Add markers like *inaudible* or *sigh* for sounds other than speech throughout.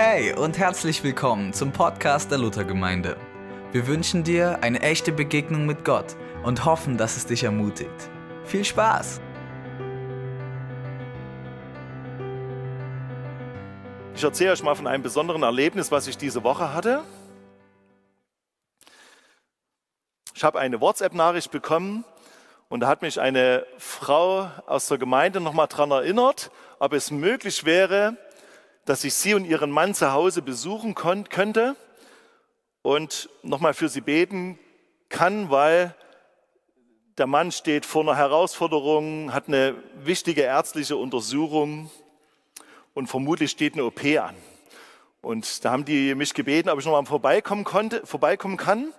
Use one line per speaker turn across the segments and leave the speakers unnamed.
Hey und herzlich willkommen zum Podcast der Luthergemeinde. Wir wünschen dir eine echte Begegnung mit Gott und hoffen, dass es dich ermutigt. Viel Spaß!
Ich erzähle euch mal von einem besonderen Erlebnis, was ich diese Woche hatte. Ich habe eine WhatsApp-Nachricht bekommen und da hat mich eine Frau aus der Gemeinde nochmal daran erinnert, ob es möglich wäre, dass ich sie und ihren Mann zu Hause besuchen könnte und nochmal für sie beten kann, weil der Mann steht vor einer Herausforderung, hat eine wichtige ärztliche Untersuchung und vermutlich steht eine OP an. Und da haben die mich gebeten, ob ich nochmal vorbeikommen, konnte, vorbeikommen kann.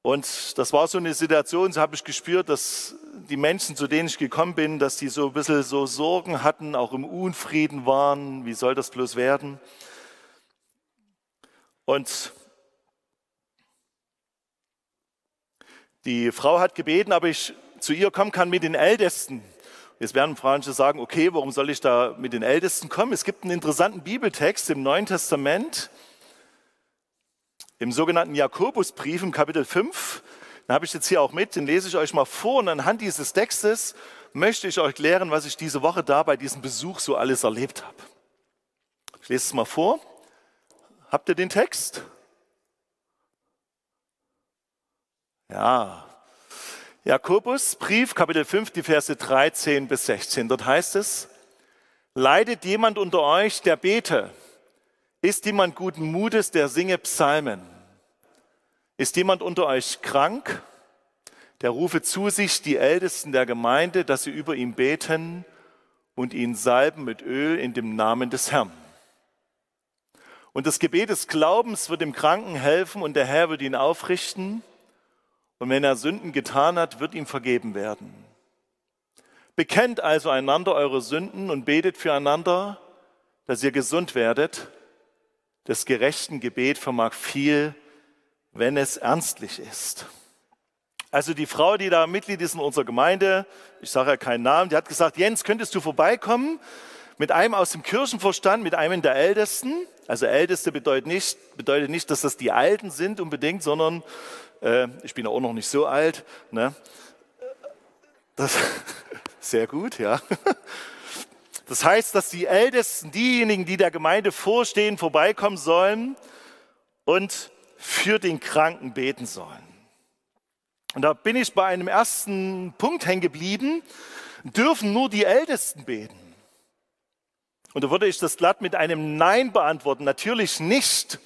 Und das war so eine Situation, so habe ich gespürt, dass die Menschen, zu denen ich gekommen bin, dass die so ein bisschen so Sorgen hatten, auch im Unfrieden waren. Wie soll das bloß werden? Und die Frau hat gebeten, ob ich zu ihr kommen kann mit den Ältesten. Jetzt werden Frauen sagen, okay, warum soll ich da mit den Ältesten kommen? Es gibt einen interessanten Bibeltext im Neuen Testament, im sogenannten Jakobusbrief im Kapitel 5. Den habe ich jetzt hier auch mit, den lese ich euch mal vor und anhand dieses Textes möchte ich euch klären, was ich diese Woche da bei diesem Besuch so alles erlebt habe. Ich lese es mal vor. Habt ihr den Text? Ja. Jakobus, Brief, Kapitel 5, die Verse 13 bis 16. Dort heißt es, leidet jemand unter euch, der bete? Ist jemand guten Mutes, der singe Psalmen? Ist jemand unter euch krank? Der rufe zu sich die Ältesten der Gemeinde, dass sie über ihn beten und ihn salben mit Öl in dem Namen des Herrn. Und das Gebet des Glaubens wird dem Kranken helfen und der Herr wird ihn aufrichten. Und wenn er Sünden getan hat, wird ihm vergeben werden. Bekennt also einander eure Sünden und betet füreinander, dass ihr gesund werdet des gerechten Gebet vermag viel, wenn es ernstlich ist. Also die Frau, die da Mitglied ist in unserer Gemeinde, ich sage ja keinen Namen, die hat gesagt, Jens, könntest du vorbeikommen mit einem aus dem Kirchenverstand, mit einem der Ältesten. Also Älteste bedeutet nicht, bedeutet nicht dass das die Alten sind unbedingt, sondern äh, ich bin auch noch nicht so alt. Ne? Das, *laughs* sehr gut, ja. Das heißt, dass die Ältesten, diejenigen, die der Gemeinde vorstehen, vorbeikommen sollen und für den Kranken beten sollen. Und da bin ich bei einem ersten Punkt hängen geblieben. Dürfen nur die Ältesten beten? Und da würde ich das glatt mit einem Nein beantworten. Natürlich nicht.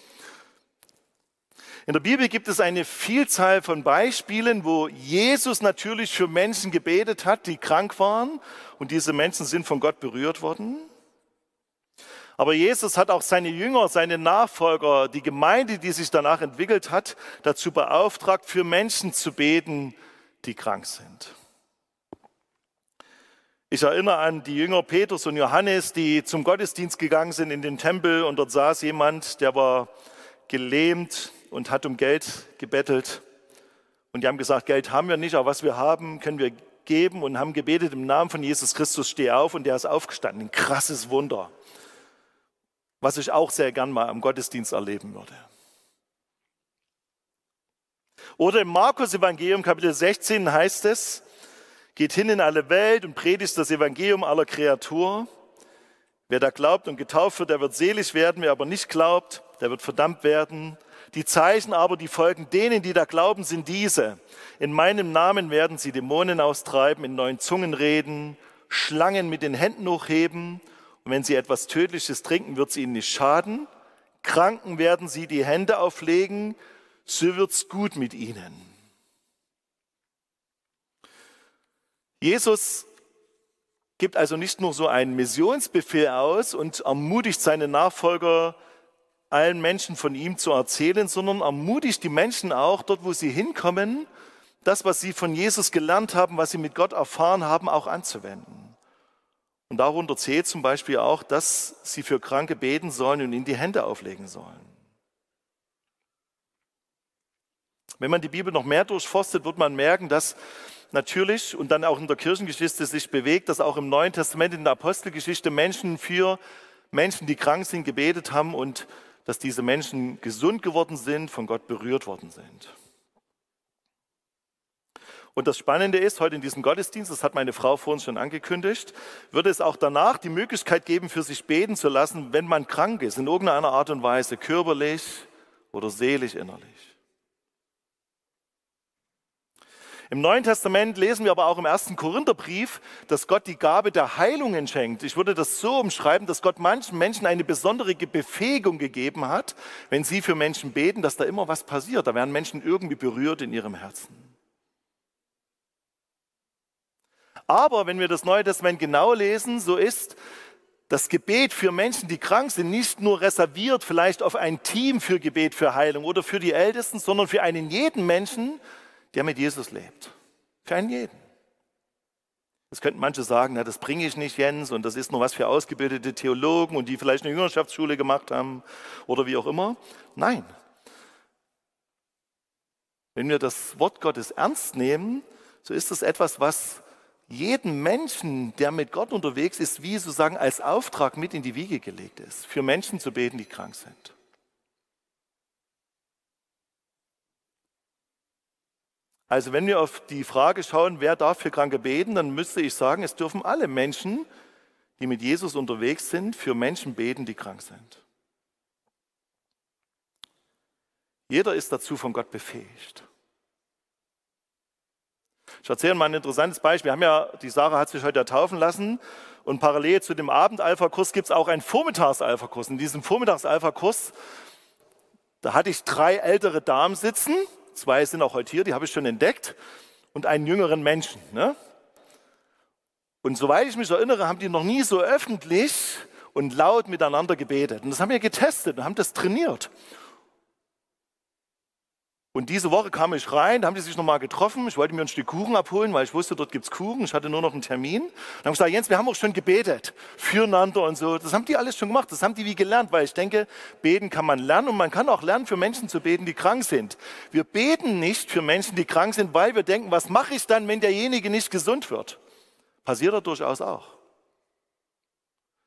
In der Bibel gibt es eine Vielzahl von Beispielen, wo Jesus natürlich für Menschen gebetet hat, die krank waren und diese Menschen sind von Gott berührt worden. Aber Jesus hat auch seine Jünger, seine Nachfolger, die Gemeinde, die sich danach entwickelt hat, dazu beauftragt, für Menschen zu beten, die krank sind. Ich erinnere an die Jünger Petrus und Johannes, die zum Gottesdienst gegangen sind in den Tempel und dort saß jemand, der war gelähmt, und hat um Geld gebettelt. Und die haben gesagt, Geld haben wir nicht, aber was wir haben, können wir geben und haben gebetet im Namen von Jesus Christus, steh auf und der ist aufgestanden. Ein krasses Wunder, was ich auch sehr gern mal am Gottesdienst erleben würde. Oder im Markus Evangelium Kapitel 16 heißt es, geht hin in alle Welt und predigt das Evangelium aller Kreatur. Wer da glaubt und getauft wird, der wird selig werden. Wer aber nicht glaubt, der wird verdammt werden. Die Zeichen aber, die folgen denen, die da glauben, sind diese. In meinem Namen werden sie Dämonen austreiben, in neuen Zungen reden, Schlangen mit den Händen hochheben. Und wenn sie etwas Tödliches trinken, wird es ihnen nicht schaden. Kranken werden sie die Hände auflegen, so wird's gut mit ihnen. Jesus gibt also nicht nur so einen Missionsbefehl aus und ermutigt seine Nachfolger, allen Menschen von ihm zu erzählen, sondern ermutigt die Menschen auch dort, wo sie hinkommen, das, was sie von Jesus gelernt haben, was sie mit Gott erfahren haben, auch anzuwenden. Und darunter zählt zum Beispiel auch, dass sie für Kranke beten sollen und ihnen die Hände auflegen sollen. Wenn man die Bibel noch mehr durchforstet, wird man merken, dass natürlich und dann auch in der Kirchengeschichte sich bewegt, dass auch im Neuen Testament, in der Apostelgeschichte Menschen für Menschen, die krank sind, gebetet haben und dass diese Menschen gesund geworden sind, von Gott berührt worden sind. Und das Spannende ist, heute in diesem Gottesdienst, das hat meine Frau vorhin schon angekündigt, würde es auch danach die Möglichkeit geben, für sich beten zu lassen, wenn man krank ist, in irgendeiner Art und Weise, körperlich oder seelisch innerlich. Im Neuen Testament lesen wir aber auch im ersten Korintherbrief, dass Gott die Gabe der Heilungen schenkt. Ich würde das so umschreiben, dass Gott manchen Menschen eine besondere Befähigung gegeben hat, wenn sie für Menschen beten, dass da immer was passiert. Da werden Menschen irgendwie berührt in ihrem Herzen. Aber wenn wir das Neue Testament genau lesen, so ist das Gebet für Menschen, die krank sind, nicht nur reserviert vielleicht auf ein Team für Gebet für Heilung oder für die Ältesten, sondern für einen jeden Menschen, der mit Jesus lebt. Für einen jeden. Das könnten manche sagen, na, das bringe ich nicht, Jens, und das ist nur was für ausgebildete Theologen und die vielleicht eine Jüngerschaftsschule gemacht haben oder wie auch immer. Nein. Wenn wir das Wort Gottes ernst nehmen, so ist das etwas, was jeden Menschen, der mit Gott unterwegs ist, wie sozusagen als Auftrag mit in die Wiege gelegt ist, für Menschen zu beten, die krank sind. Also wenn wir auf die Frage schauen, wer darf für Kranke beten, dann müsste ich sagen, es dürfen alle Menschen, die mit Jesus unterwegs sind, für Menschen beten, die krank sind. Jeder ist dazu von Gott befähigt. Ich erzähle mal ein interessantes Beispiel. Wir haben ja, die Sarah hat sich heute ja taufen lassen und parallel zu dem Abend-Alpha-Kurs gibt es auch einen Vormittags-Alpha-Kurs. In diesem Vormittags-Alpha-Kurs, da hatte ich drei ältere Damen sitzen, zwei sind auch heute hier, die habe ich schon entdeckt, und einen jüngeren Menschen. Ne? Und soweit ich mich erinnere, haben die noch nie so öffentlich und laut miteinander gebetet. Und das haben wir getestet und haben das trainiert. Und diese Woche kam ich rein, da haben die sich nochmal getroffen. Ich wollte mir ein Stück Kuchen abholen, weil ich wusste, dort gibt's Kuchen. Ich hatte nur noch einen Termin. Dann habe ich gesagt, Jens, wir haben auch schon gebetet, füreinander und so. Das haben die alles schon gemacht. Das haben die wie gelernt, weil ich denke, beten kann man lernen und man kann auch lernen, für Menschen zu beten, die krank sind. Wir beten nicht für Menschen, die krank sind, weil wir denken, was mache ich dann, wenn derjenige nicht gesund wird? Passiert da durchaus auch.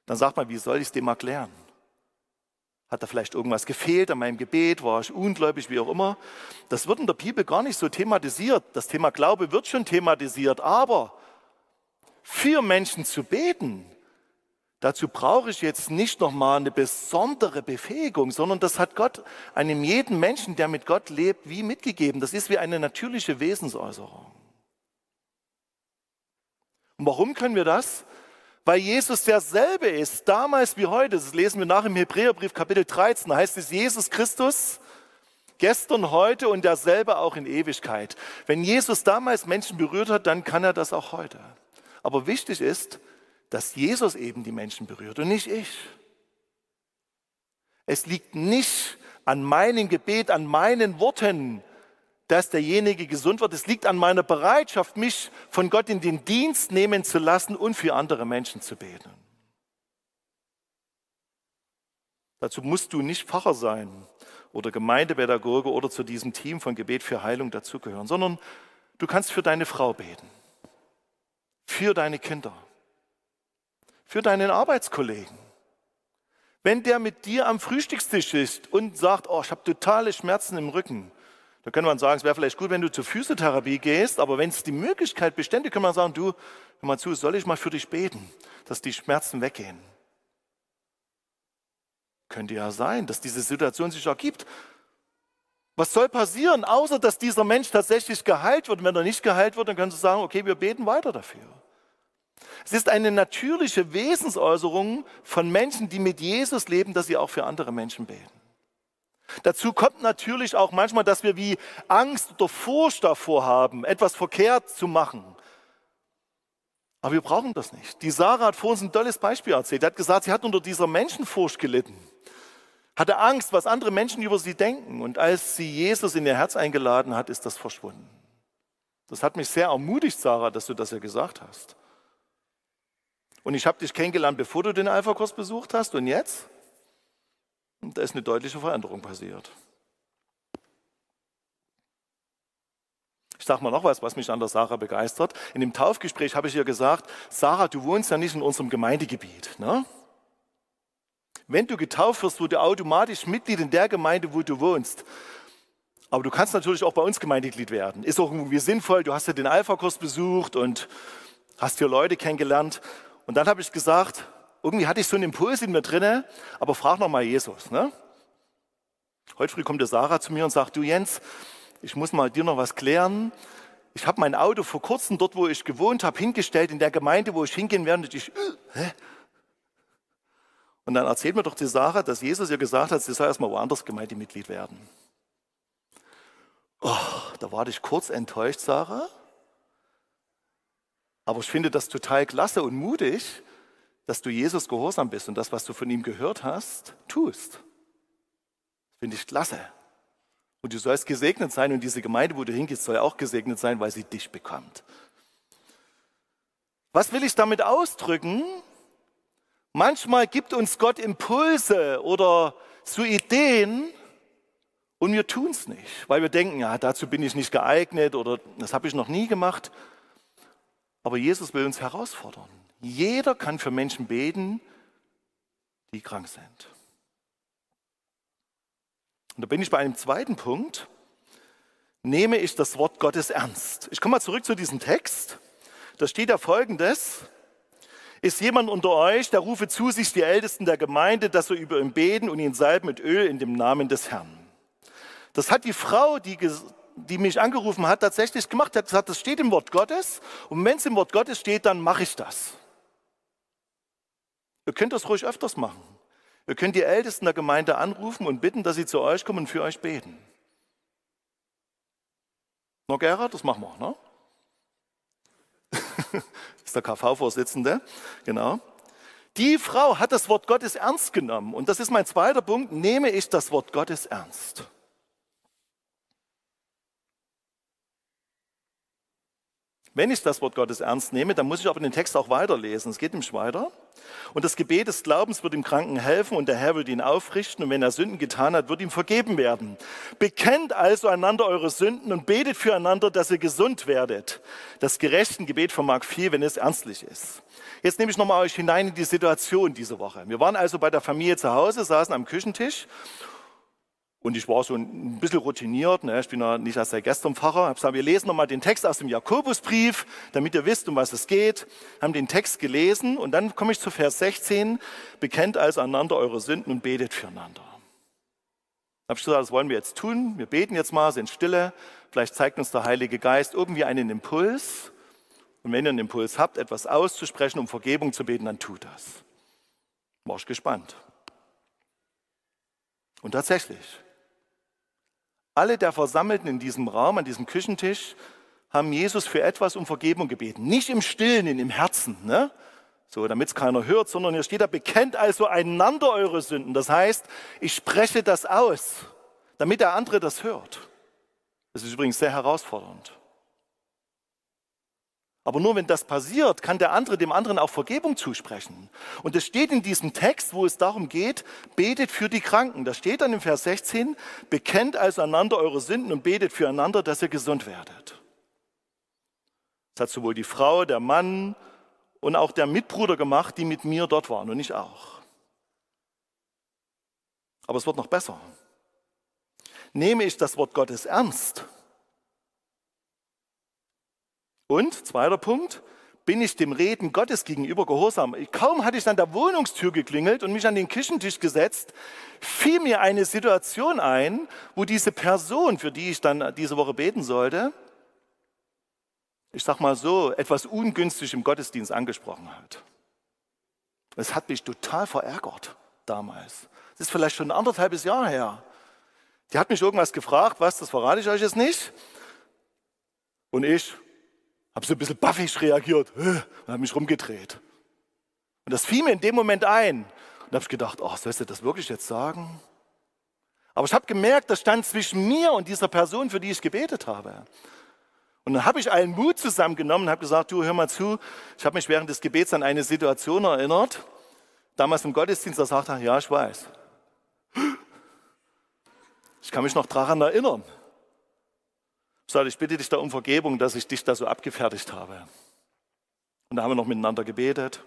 Dann sagt man, wie soll ich es dem erklären? Hat da vielleicht irgendwas gefehlt an meinem Gebet? War ich ungläubig, wie auch immer? Das wird in der Bibel gar nicht so thematisiert. Das Thema Glaube wird schon thematisiert, aber für Menschen zu beten, dazu brauche ich jetzt nicht nochmal eine besondere Befähigung, sondern das hat Gott einem jeden Menschen, der mit Gott lebt, wie mitgegeben. Das ist wie eine natürliche Wesensäußerung. Und warum können wir das? Weil Jesus derselbe ist, damals wie heute. Das lesen wir nach im Hebräerbrief Kapitel 13. Da heißt es, Jesus Christus gestern, heute und derselbe auch in Ewigkeit. Wenn Jesus damals Menschen berührt hat, dann kann er das auch heute. Aber wichtig ist, dass Jesus eben die Menschen berührt und nicht ich. Es liegt nicht an meinem Gebet, an meinen Worten, dass derjenige gesund wird. Es liegt an meiner Bereitschaft, mich von Gott in den Dienst nehmen zu lassen und für andere Menschen zu beten. Dazu musst du nicht Pfarrer sein oder Gemeindepädagoge oder zu diesem Team von Gebet für Heilung dazugehören, sondern du kannst für deine Frau beten, für deine Kinder, für deinen Arbeitskollegen. Wenn der mit dir am Frühstückstisch ist und sagt, oh, ich habe totale Schmerzen im Rücken, da könnte man sagen, es wäre vielleicht gut, wenn du zur Physiotherapie gehst, aber wenn es die Möglichkeit bestände, kann man sagen, du, hör mal zu, soll ich mal für dich beten, dass die Schmerzen weggehen? Könnte ja sein, dass diese Situation sich ergibt. Was soll passieren, außer dass dieser Mensch tatsächlich geheilt wird? Und wenn er nicht geheilt wird, dann können Sie sagen, okay, wir beten weiter dafür. Es ist eine natürliche Wesensäußerung von Menschen, die mit Jesus leben, dass sie auch für andere Menschen beten. Dazu kommt natürlich auch manchmal, dass wir wie Angst oder Furcht davor haben, etwas verkehrt zu machen. Aber wir brauchen das nicht. Die Sarah hat vor uns ein tolles Beispiel erzählt. Sie hat gesagt, sie hat unter dieser Menschenfurcht gelitten, hatte Angst, was andere Menschen über sie denken. Und als sie Jesus in ihr Herz eingeladen hat, ist das verschwunden. Das hat mich sehr ermutigt, Sarah, dass du das ja gesagt hast. Und ich habe dich kennengelernt, bevor du den Alpha-Kurs besucht hast. Und jetzt? Und da ist eine deutliche Veränderung passiert. Ich sage mal noch was, was mich an der Sarah begeistert. In dem Taufgespräch habe ich ihr gesagt, Sarah, du wohnst ja nicht in unserem Gemeindegebiet. Ne? Wenn du getauft wirst, wurde automatisch Mitglied in der Gemeinde, wo du wohnst. Aber du kannst natürlich auch bei uns Gemeindeglied werden. Ist auch irgendwie sinnvoll. Du hast ja den Alpha-Kurs besucht und hast hier Leute kennengelernt. Und dann habe ich gesagt, irgendwie hatte ich so einen Impuls in mir drinne, aber frag noch mal Jesus. Ne? Heute früh kommt der Sarah zu mir und sagt, du Jens, ich muss mal dir noch was klären. Ich habe mein Auto vor kurzem dort, wo ich gewohnt habe, hingestellt in der Gemeinde, wo ich hingehen werde. Und ich, äh, hä? Und dann erzählt mir doch die Sarah, dass Jesus ihr gesagt hat, sie soll erstmal woanders Gemeindemitglied werden. Oh, da war ich kurz enttäuscht, Sarah. Aber ich finde das total klasse und mutig, dass du Jesus gehorsam bist und das, was du von ihm gehört hast, tust. Finde ich klasse. Und du sollst gesegnet sein und diese Gemeinde, wo du hingehst, soll auch gesegnet sein, weil sie dich bekommt. Was will ich damit ausdrücken? Manchmal gibt uns Gott Impulse oder so Ideen und wir tun es nicht, weil wir denken, ja, dazu bin ich nicht geeignet oder das habe ich noch nie gemacht. Aber Jesus will uns herausfordern. Jeder kann für Menschen beten, die krank sind. Und da bin ich bei einem zweiten Punkt. Nehme ich das Wort Gottes ernst? Ich komme mal zurück zu diesem Text. Da steht ja folgendes. Ist jemand unter euch, der rufe zu sich die Ältesten der Gemeinde, dass er über ihn beten und ihn salben mit Öl in dem Namen des Herrn. Das hat die Frau, die, die mich angerufen hat, tatsächlich gemacht. Sie hat gesagt, das steht im Wort Gottes und wenn es im Wort Gottes steht, dann mache ich das. Ihr könnt das ruhig öfters machen. Ihr könnt die Ältesten der Gemeinde anrufen und bitten, dass sie zu euch kommen und für euch beten. Noch Gerhard, das machen wir, ne? das *laughs* ist der KV-Vorsitzende, genau. Die Frau hat das Wort Gottes ernst genommen. Und das ist mein zweiter Punkt. Nehme ich das Wort Gottes ernst? Wenn ich das Wort Gottes ernst nehme, dann muss ich aber den Text auch weiterlesen. Es geht nämlich weiter. Und das Gebet des Glaubens wird dem Kranken helfen und der Herr wird ihn aufrichten und wenn er Sünden getan hat, wird ihm vergeben werden. Bekennt also einander eure Sünden und betet füreinander, dass ihr gesund werdet. Das gerechte Gebet vermag viel, wenn es ernstlich ist. Jetzt nehme ich nochmal euch hinein in die Situation diese Woche. Wir waren also bei der Familie zu Hause, saßen am Küchentisch und ich war so ein bisschen routiniert, ne? ich bin ja nicht erst seit gestern Pfarrer. Habe gesagt, wir lesen nochmal den Text aus dem Jakobusbrief, damit ihr wisst, um was es geht. Haben den Text gelesen und dann komme ich zu Vers 16. Bekennt also einander eure Sünden und betet füreinander. Habe ich gesagt, das wollen wir jetzt tun. Wir beten jetzt mal, sind stille. Vielleicht zeigt uns der Heilige Geist irgendwie einen Impuls. Und wenn ihr einen Impuls habt, etwas auszusprechen, um Vergebung zu beten, dann tut das. War ich gespannt. Und tatsächlich, alle der Versammelten in diesem Raum, an diesem Küchentisch, haben Jesus für etwas um Vergebung gebeten. Nicht im Stillen, im Herzen, ne? so damit es keiner hört, sondern hier steht da, bekennt also einander eure Sünden. Das heißt, ich spreche das aus, damit der andere das hört. Das ist übrigens sehr herausfordernd. Aber nur wenn das passiert, kann der andere dem anderen auch Vergebung zusprechen. Und es steht in diesem Text, wo es darum geht, betet für die Kranken. Da steht dann im Vers 16, bekennt also einander eure Sünden und betet füreinander, dass ihr gesund werdet. Das hat sowohl die Frau, der Mann und auch der Mitbruder gemacht, die mit mir dort waren und ich auch. Aber es wird noch besser. Nehme ich das Wort Gottes ernst, und zweiter Punkt, bin ich dem Reden Gottes gegenüber gehorsam. Kaum hatte ich an der Wohnungstür geklingelt und mich an den Küchentisch gesetzt, fiel mir eine Situation ein, wo diese Person, für die ich dann diese Woche beten sollte, ich sag mal so, etwas ungünstig im Gottesdienst angesprochen hat. Es hat mich total verärgert damals. Das ist vielleicht schon ein anderthalbes Jahr her. Die hat mich irgendwas gefragt, was, das verrate ich euch jetzt nicht. Und ich, habe so ein bisschen baffig reagiert und habe mich rumgedreht. Und das fiel mir in dem Moment ein. Und habe ich gedacht, ach, sollst du das wirklich jetzt sagen? Aber ich habe gemerkt, das stand zwischen mir und dieser Person, für die ich gebetet habe. Und dann habe ich allen Mut zusammengenommen und habe gesagt, du hör mal zu, ich habe mich während des Gebets an eine Situation erinnert. Damals im Gottesdienst, da sagte er, ja, ich weiß. Ich kann mich noch daran erinnern gesagt, ich bitte dich da um Vergebung, dass ich dich da so abgefertigt habe. Und da haben wir noch miteinander gebetet.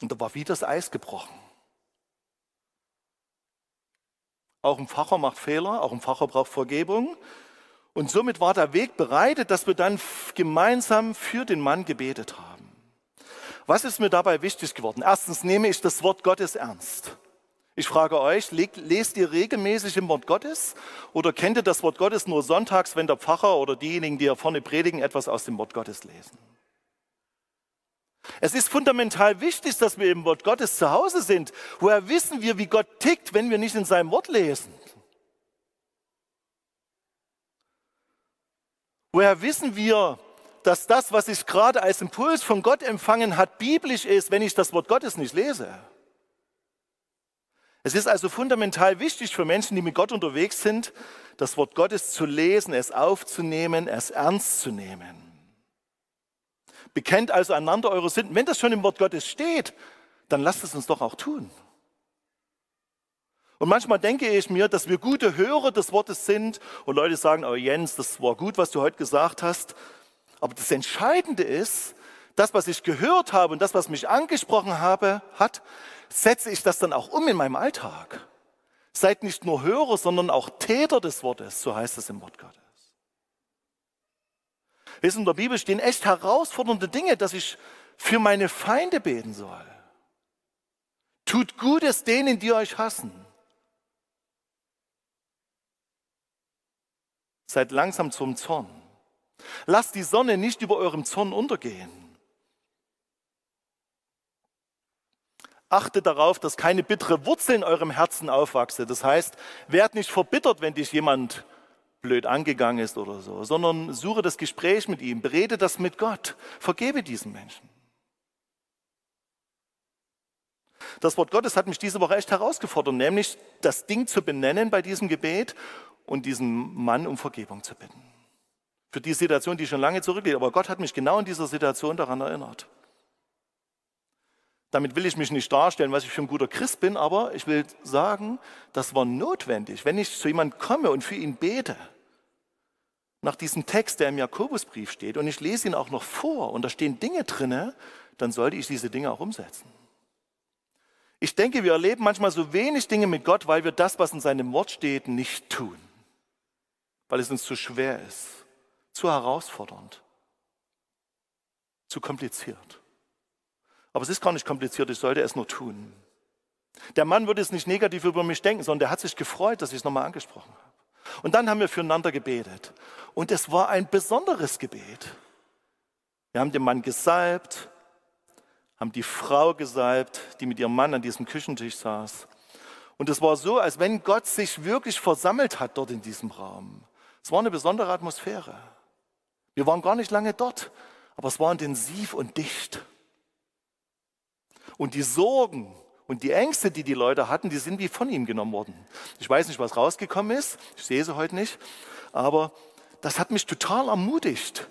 Und da war wie das Eis gebrochen. Auch ein Facher macht Fehler, auch ein Facher braucht Vergebung. Und somit war der Weg bereitet, dass wir dann gemeinsam für den Mann gebetet haben. Was ist mir dabei wichtig geworden? Erstens nehme ich das Wort Gottes ernst. Ich frage euch, lest ihr regelmäßig im Wort Gottes oder kennt ihr das Wort Gottes nur sonntags, wenn der Pfarrer oder diejenigen, die hier vorne predigen, etwas aus dem Wort Gottes lesen? Es ist fundamental wichtig, dass wir im Wort Gottes zu Hause sind. Woher wissen wir, wie Gott tickt, wenn wir nicht in seinem Wort lesen? Woher wissen wir, dass das, was ich gerade als Impuls von Gott empfangen hat, biblisch ist, wenn ich das Wort Gottes nicht lese? Es ist also fundamental wichtig für Menschen, die mit Gott unterwegs sind, das Wort Gottes zu lesen, es aufzunehmen, es ernst zu nehmen. Bekennt also einander eure Sünden. Wenn das schon im Wort Gottes steht, dann lasst es uns doch auch tun. Und manchmal denke ich mir, dass wir gute Hörer des Wortes sind und Leute sagen, oh Jens, das war gut, was du heute gesagt hast. Aber das Entscheidende ist, das, was ich gehört habe und das, was mich angesprochen habe, hat, setze ich das dann auch um in meinem Alltag. Seid nicht nur Hörer, sondern auch Täter des Wortes, so heißt es im Wort Gottes. Wissen, in der Bibel stehen echt herausfordernde Dinge, dass ich für meine Feinde beten soll. Tut Gutes denen, die euch hassen. Seid langsam zum Zorn. Lasst die Sonne nicht über eurem Zorn untergehen. Achtet darauf, dass keine bittere Wurzel in eurem Herzen aufwachse. Das heißt, werd nicht verbittert, wenn dich jemand blöd angegangen ist oder so, sondern suche das Gespräch mit ihm, berede das mit Gott, vergebe diesen Menschen. Das Wort Gottes hat mich diese Woche echt herausgefordert, nämlich das Ding zu benennen bei diesem Gebet und diesen Mann um Vergebung zu bitten. Für die Situation, die schon lange zurückliegt. Aber Gott hat mich genau in dieser Situation daran erinnert. Damit will ich mich nicht darstellen, was ich für ein guter Christ bin, aber ich will sagen, das war notwendig. Wenn ich zu jemandem komme und für ihn bete, nach diesem Text, der im Jakobusbrief steht, und ich lese ihn auch noch vor und da stehen Dinge drinne, dann sollte ich diese Dinge auch umsetzen. Ich denke, wir erleben manchmal so wenig Dinge mit Gott, weil wir das, was in seinem Wort steht, nicht tun. Weil es uns zu schwer ist, zu herausfordernd, zu kompliziert. Aber es ist gar nicht kompliziert, ich sollte es nur tun. Der Mann würde es nicht negativ über mich denken, sondern der hat sich gefreut, dass ich es nochmal angesprochen habe. Und dann haben wir füreinander gebetet. Und es war ein besonderes Gebet. Wir haben den Mann gesalbt, haben die Frau gesalbt, die mit ihrem Mann an diesem Küchentisch saß. Und es war so, als wenn Gott sich wirklich versammelt hat dort in diesem Raum. Es war eine besondere Atmosphäre. Wir waren gar nicht lange dort, aber es war intensiv und dicht. Und die Sorgen und die Ängste, die die Leute hatten, die sind wie von ihm genommen worden. Ich weiß nicht, was rausgekommen ist. Ich sehe sie heute nicht. Aber das hat mich total ermutigt,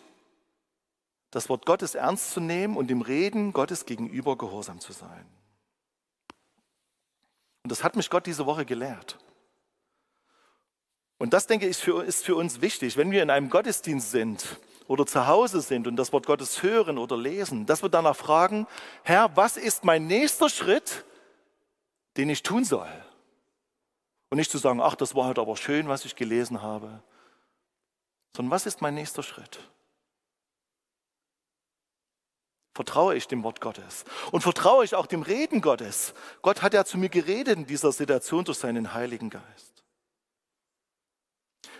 das Wort Gottes ernst zu nehmen und dem Reden Gottes gegenüber gehorsam zu sein. Und das hat mich Gott diese Woche gelehrt. Und das, denke ich, ist für uns wichtig. Wenn wir in einem Gottesdienst sind, oder zu Hause sind und das Wort Gottes hören oder lesen, dass wir danach fragen, Herr, was ist mein nächster Schritt, den ich tun soll? Und nicht zu sagen, ach, das war halt aber schön, was ich gelesen habe, sondern was ist mein nächster Schritt? Vertraue ich dem Wort Gottes und vertraue ich auch dem Reden Gottes. Gott hat ja zu mir geredet in dieser Situation durch seinen Heiligen Geist.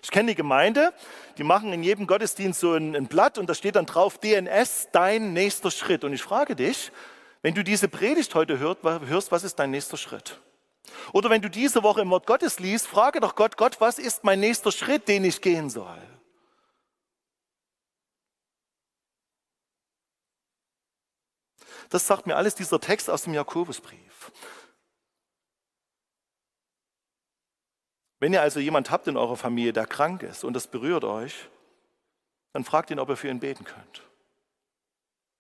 Ich kenne die Gemeinde, die machen in jedem Gottesdienst so ein, ein Blatt und da steht dann drauf DNS, dein nächster Schritt. Und ich frage dich, wenn du diese Predigt heute hört, hörst, was ist dein nächster Schritt? Oder wenn du diese Woche im Wort Gottes liest, frage doch Gott, Gott, was ist mein nächster Schritt, den ich gehen soll? Das sagt mir alles dieser Text aus dem Jakobusbrief. Wenn ihr also jemand habt in eurer Familie, der krank ist und das berührt euch, dann fragt ihn, ob ihr für ihn beten könnt.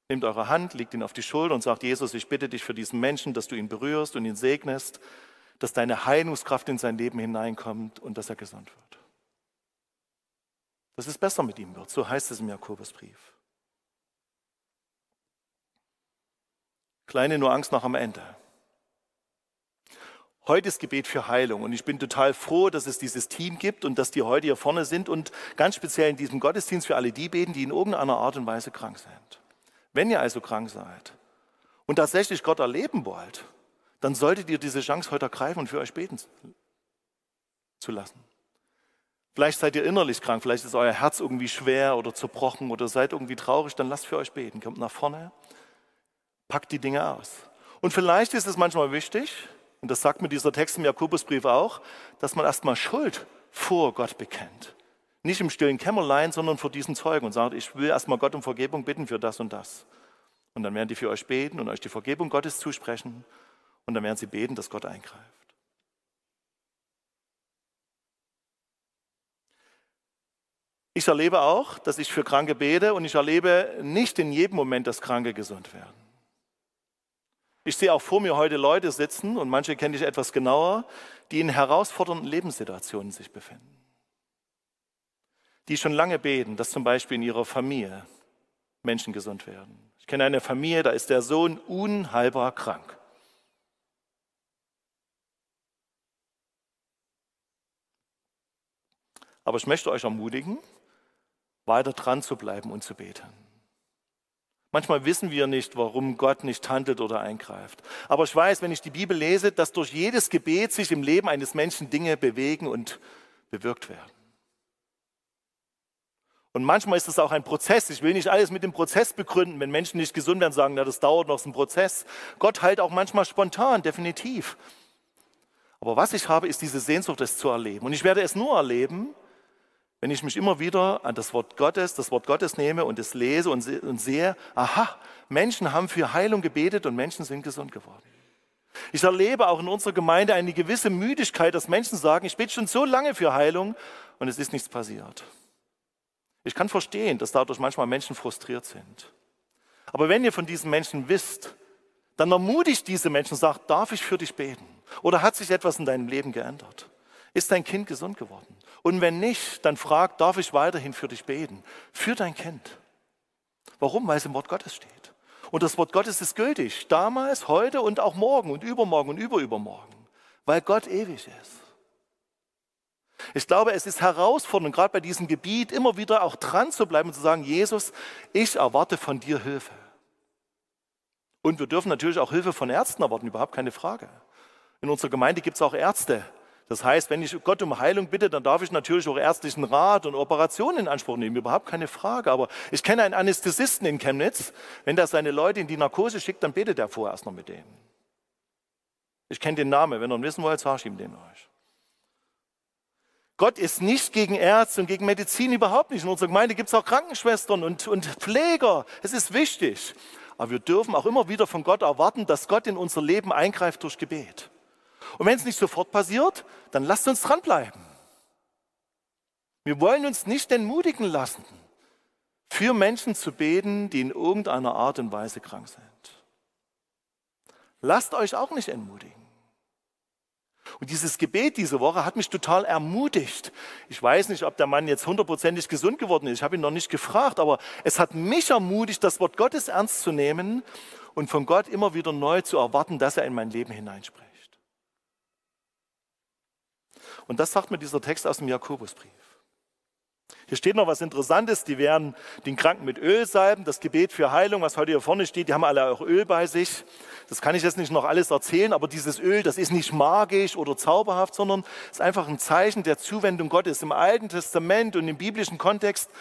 Nehmt eure Hand, legt ihn auf die Schulter und sagt, Jesus, ich bitte dich für diesen Menschen, dass du ihn berührst und ihn segnest, dass deine Heilungskraft in sein Leben hineinkommt und dass er gesund wird. Dass es besser mit ihm wird, so heißt es im Jakobusbrief. Kleine Nuance noch am Ende. Heute ist Gebet für Heilung und ich bin total froh, dass es dieses Team gibt und dass die heute hier vorne sind und ganz speziell in diesem Gottesdienst für alle die beten, die in irgendeiner Art und Weise krank sind. Wenn ihr also krank seid und tatsächlich Gott erleben wollt, dann solltet ihr diese Chance heute ergreifen und für euch beten zu lassen. Vielleicht seid ihr innerlich krank, vielleicht ist euer Herz irgendwie schwer oder zerbrochen oder seid irgendwie traurig, dann lasst für euch beten. Kommt nach vorne, packt die Dinge aus. Und vielleicht ist es manchmal wichtig, und das sagt mir dieser Text im Jakobusbrief auch, dass man erstmal Schuld vor Gott bekennt. Nicht im stillen Kämmerlein, sondern vor diesen Zeugen und sagt, ich will erstmal Gott um Vergebung bitten für das und das. Und dann werden die für euch beten und euch die Vergebung Gottes zusprechen. Und dann werden sie beten, dass Gott eingreift. Ich erlebe auch, dass ich für Kranke bete und ich erlebe nicht in jedem Moment, dass Kranke gesund werden. Ich sehe auch vor mir heute Leute sitzen, und manche kenne ich etwas genauer, die in herausfordernden Lebenssituationen sich befinden. Die schon lange beten, dass zum Beispiel in ihrer Familie Menschen gesund werden. Ich kenne eine Familie, da ist der Sohn unheilbar krank. Aber ich möchte euch ermutigen, weiter dran zu bleiben und zu beten. Manchmal wissen wir nicht, warum Gott nicht handelt oder eingreift. Aber ich weiß, wenn ich die Bibel lese, dass durch jedes Gebet sich im Leben eines Menschen Dinge bewegen und bewirkt werden. Und manchmal ist es auch ein Prozess. Ich will nicht alles mit dem Prozess begründen. Wenn Menschen nicht gesund werden, sagen, na, das dauert noch, so ein Prozess. Gott heilt auch manchmal spontan, definitiv. Aber was ich habe, ist diese Sehnsucht, es zu erleben. Und ich werde es nur erleben, wenn ich mich immer wieder an das Wort Gottes, das Wort Gottes nehme und es lese und, und sehe, aha, Menschen haben für Heilung gebetet und Menschen sind gesund geworden. Ich erlebe auch in unserer Gemeinde eine gewisse Müdigkeit, dass Menschen sagen, ich bete schon so lange für Heilung und es ist nichts passiert. Ich kann verstehen, dass dadurch manchmal Menschen frustriert sind. Aber wenn ihr von diesen Menschen wisst, dann ermutigt diese Menschen, sagt, darf ich für dich beten? Oder hat sich etwas in deinem Leben geändert? Ist dein Kind gesund geworden? Und wenn nicht, dann frag, darf ich weiterhin für dich beten? Für dein Kind. Warum? Weil es im Wort Gottes steht. Und das Wort Gottes ist gültig. Damals, heute und auch morgen und übermorgen und überübermorgen. Weil Gott ewig ist. Ich glaube, es ist herausfordernd, gerade bei diesem Gebiet immer wieder auch dran zu bleiben und zu sagen, Jesus, ich erwarte von dir Hilfe. Und wir dürfen natürlich auch Hilfe von Ärzten erwarten, überhaupt keine Frage. In unserer Gemeinde gibt es auch Ärzte, das heißt, wenn ich Gott um Heilung bitte, dann darf ich natürlich auch ärztlichen Rat und Operationen in Anspruch nehmen, überhaupt keine Frage. Aber ich kenne einen Anästhesisten in Chemnitz, wenn der seine Leute in die Narkose schickt, dann betet er vorher erst noch mit denen. Ich kenne den Namen, wenn ihr ihn wissen wollt, sage ich ihm den euch. Gott ist nicht gegen Ärzte und gegen Medizin überhaupt nicht. In unserer Gemeinde gibt es auch Krankenschwestern und, und Pfleger. Es ist wichtig. Aber wir dürfen auch immer wieder von Gott erwarten, dass Gott in unser Leben eingreift durch Gebet. Und wenn es nicht sofort passiert, dann lasst uns dranbleiben. Wir wollen uns nicht entmutigen lassen, für Menschen zu beten, die in irgendeiner Art und Weise krank sind. Lasst euch auch nicht entmutigen. Und dieses Gebet diese Woche hat mich total ermutigt. Ich weiß nicht, ob der Mann jetzt hundertprozentig gesund geworden ist. Ich habe ihn noch nicht gefragt, aber es hat mich ermutigt, das Wort Gottes ernst zu nehmen und von Gott immer wieder neu zu erwarten, dass er in mein Leben hineinspricht. Und das sagt mir dieser Text aus dem Jakobusbrief. Hier steht noch was Interessantes. Die werden den Kranken mit Öl salben. Das Gebet für Heilung, was heute hier vorne steht, die haben alle auch Öl bei sich. Das kann ich jetzt nicht noch alles erzählen, aber dieses Öl, das ist nicht magisch oder zauberhaft, sondern ist einfach ein Zeichen der Zuwendung Gottes. Im Alten Testament und im biblischen Kontext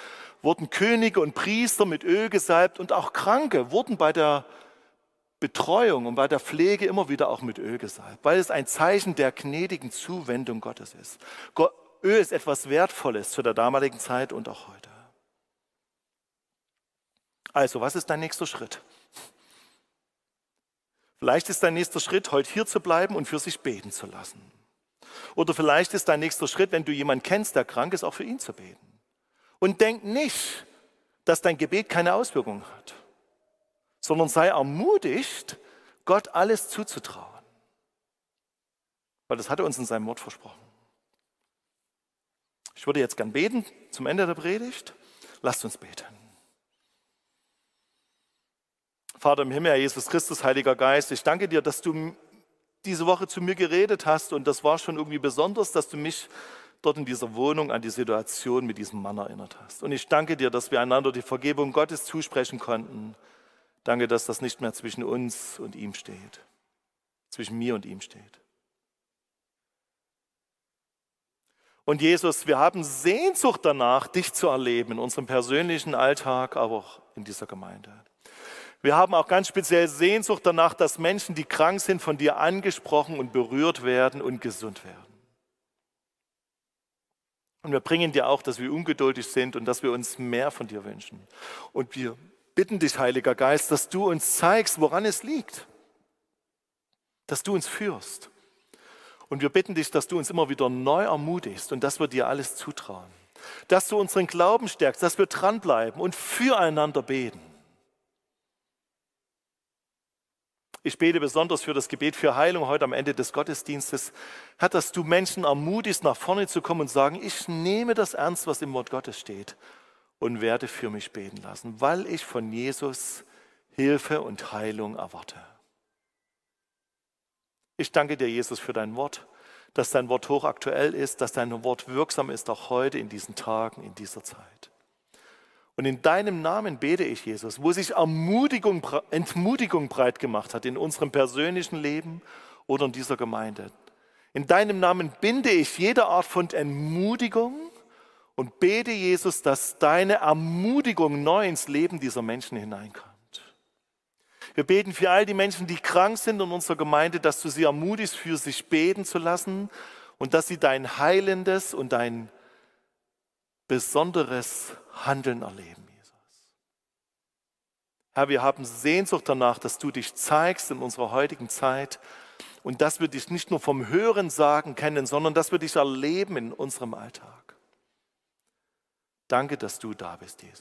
wurden Könige und Priester mit Öl gesalbt und auch Kranke wurden bei der Betreuung und bei der Pflege immer wieder auch mit Öl gesalbt, weil es ein Zeichen der gnädigen Zuwendung Gottes ist. Öl ist etwas Wertvolles zu der damaligen Zeit und auch heute. Also, was ist dein nächster Schritt? Vielleicht ist dein nächster Schritt, heute hier zu bleiben und für sich beten zu lassen. Oder vielleicht ist dein nächster Schritt, wenn du jemanden kennst, der krank ist, auch für ihn zu beten. Und denk nicht, dass dein Gebet keine Auswirkungen hat sondern sei ermutigt, Gott alles zuzutrauen. Weil das hat er uns in seinem Wort versprochen. Ich würde jetzt gern beten zum Ende der Predigt. Lasst uns beten. Vater im Himmel, Herr Jesus Christus, Heiliger Geist, ich danke dir, dass du diese Woche zu mir geredet hast und das war schon irgendwie besonders, dass du mich dort in dieser Wohnung an die Situation mit diesem Mann erinnert hast. Und ich danke dir, dass wir einander die Vergebung Gottes zusprechen konnten. Danke, dass das nicht mehr zwischen uns und ihm steht, zwischen mir und ihm steht. Und Jesus, wir haben Sehnsucht danach, dich zu erleben in unserem persönlichen Alltag, aber auch in dieser Gemeinde. Wir haben auch ganz speziell Sehnsucht danach, dass Menschen, die krank sind, von dir angesprochen und berührt werden und gesund werden. Und wir bringen dir auch, dass wir ungeduldig sind und dass wir uns mehr von dir wünschen. Und wir bitten dich, Heiliger Geist, dass du uns zeigst, woran es liegt. Dass du uns führst. Und wir bitten dich, dass du uns immer wieder neu ermutigst und dass wir dir alles zutrauen. Dass du unseren Glauben stärkst, dass wir dranbleiben und füreinander beten. Ich bete besonders für das Gebet für Heilung heute am Ende des Gottesdienstes. Herr, dass du Menschen ermutigst, nach vorne zu kommen und sagen, ich nehme das ernst, was im Wort Gottes steht und werde für mich beten lassen, weil ich von Jesus Hilfe und Heilung erwarte. Ich danke dir, Jesus, für dein Wort, dass dein Wort hochaktuell ist, dass dein Wort wirksam ist, auch heute in diesen Tagen, in dieser Zeit. Und in deinem Namen bete ich, Jesus, wo sich Ermutigung, Entmutigung breit gemacht hat in unserem persönlichen Leben oder in dieser Gemeinde. In deinem Namen binde ich jede Art von Entmutigung und bete, Jesus, dass deine Ermutigung neu ins Leben dieser Menschen hineinkommt. Wir beten für all die Menschen, die krank sind in unserer Gemeinde, dass du sie ermutigst, für sich beten zu lassen und dass sie dein heilendes und dein besonderes Handeln erleben, Jesus. Herr, wir haben Sehnsucht danach, dass du dich zeigst in unserer heutigen Zeit und dass wir dich nicht nur vom Hören sagen kennen, sondern dass wir dich erleben in unserem Alltag. Danke, dass du da bist, Jesus.